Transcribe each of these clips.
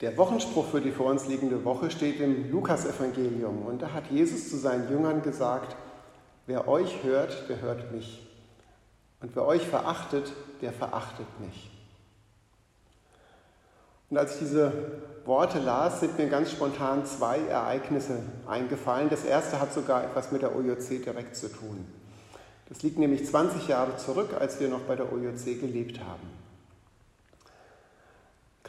Der Wochenspruch für die vor uns liegende Woche steht im Lukasevangelium und da hat Jesus zu seinen Jüngern gesagt, wer euch hört, der hört mich und wer euch verachtet, der verachtet mich. Und als ich diese Worte las, sind mir ganz spontan zwei Ereignisse eingefallen. Das erste hat sogar etwas mit der OJC direkt zu tun. Das liegt nämlich 20 Jahre zurück, als wir noch bei der OJC gelebt haben.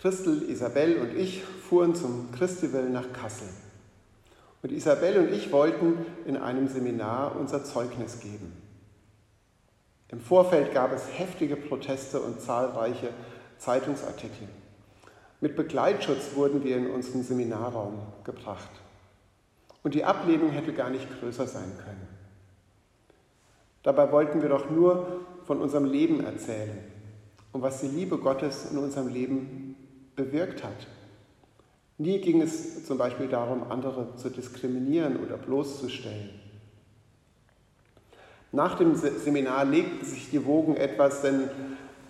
Christel, Isabel und ich fuhren zum Christiwell nach Kassel. Und Isabel und ich wollten in einem Seminar unser Zeugnis geben. Im Vorfeld gab es heftige Proteste und zahlreiche Zeitungsartikel. Mit Begleitschutz wurden wir in unseren Seminarraum gebracht. Und die Ablehnung hätte gar nicht größer sein können. Dabei wollten wir doch nur von unserem Leben erzählen und was die Liebe Gottes in unserem Leben bewirkt hat. Nie ging es zum Beispiel darum, andere zu diskriminieren oder bloßzustellen. Nach dem Seminar legten sich die Wogen etwas, denn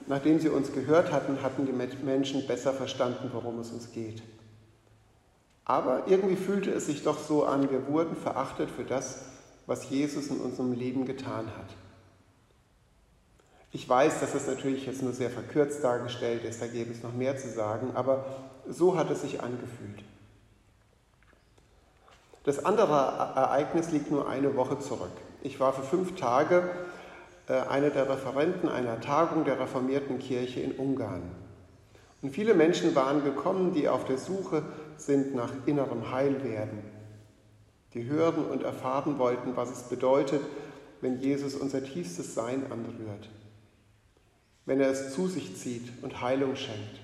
nachdem sie uns gehört hatten, hatten die Menschen besser verstanden, worum es uns geht. Aber irgendwie fühlte es sich doch so an, wir wurden verachtet für das, was Jesus in unserem Leben getan hat. Ich weiß, dass es natürlich jetzt nur sehr verkürzt dargestellt ist, da gäbe es noch mehr zu sagen, aber so hat es sich angefühlt. Das andere Ereignis liegt nur eine Woche zurück. Ich war für fünf Tage äh, einer der Referenten einer Tagung der reformierten Kirche in Ungarn. Und viele Menschen waren gekommen, die auf der Suche sind nach innerem Heilwerden, die hören und erfahren wollten, was es bedeutet, wenn Jesus unser tiefstes Sein anrührt wenn er es zu sich zieht und Heilung schenkt.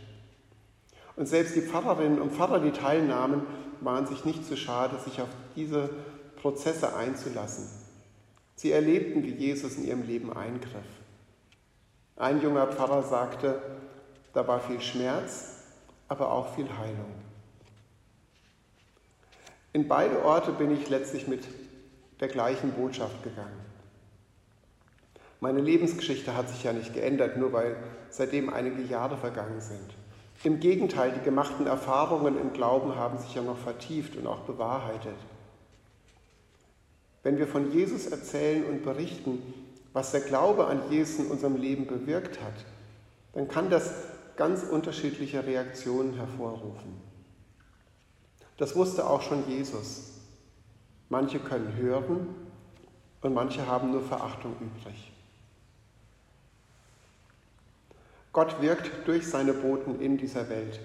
Und selbst die Pfarrerinnen und Pfarrer, die teilnahmen, waren sich nicht zu schade, sich auf diese Prozesse einzulassen. Sie erlebten, wie Jesus in ihrem Leben eingriff. Ein junger Pfarrer sagte, da war viel Schmerz, aber auch viel Heilung. In beide Orte bin ich letztlich mit der gleichen Botschaft gegangen. Meine Lebensgeschichte hat sich ja nicht geändert, nur weil seitdem einige Jahre vergangen sind. Im Gegenteil, die gemachten Erfahrungen im Glauben haben sich ja noch vertieft und auch bewahrheitet. Wenn wir von Jesus erzählen und berichten, was der Glaube an Jesus in unserem Leben bewirkt hat, dann kann das ganz unterschiedliche Reaktionen hervorrufen. Das wusste auch schon Jesus. Manche können hören und manche haben nur Verachtung übrig. Gott wirkt durch seine Boten in dieser Welt.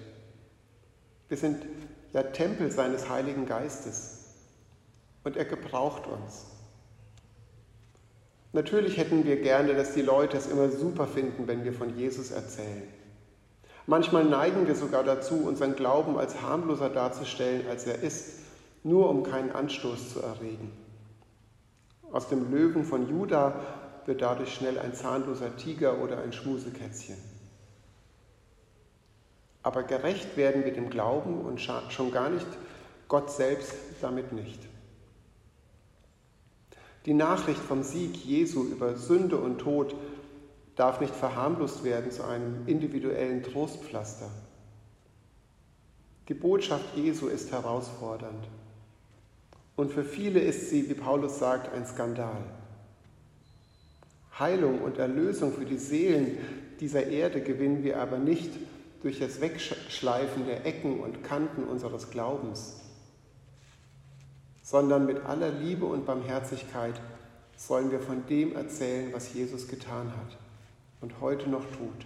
Wir sind ja Tempel seines Heiligen Geistes und er gebraucht uns. Natürlich hätten wir gerne, dass die Leute es immer super finden, wenn wir von Jesus erzählen. Manchmal neigen wir sogar dazu, unseren Glauben als harmloser darzustellen, als er ist, nur um keinen Anstoß zu erregen. Aus dem Löwen von Juda wird dadurch schnell ein zahnloser Tiger oder ein Schmusekätzchen. Aber gerecht werden wir dem Glauben und schon gar nicht Gott selbst damit nicht. Die Nachricht vom Sieg Jesu über Sünde und Tod darf nicht verharmlost werden zu einem individuellen Trostpflaster. Die Botschaft Jesu ist herausfordernd. Und für viele ist sie, wie Paulus sagt, ein Skandal. Heilung und Erlösung für die Seelen dieser Erde gewinnen wir aber nicht durch das Wegschleifen der Ecken und Kanten unseres Glaubens, sondern mit aller Liebe und Barmherzigkeit sollen wir von dem erzählen, was Jesus getan hat und heute noch tut,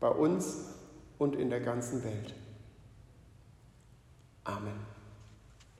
bei uns und in der ganzen Welt. Amen.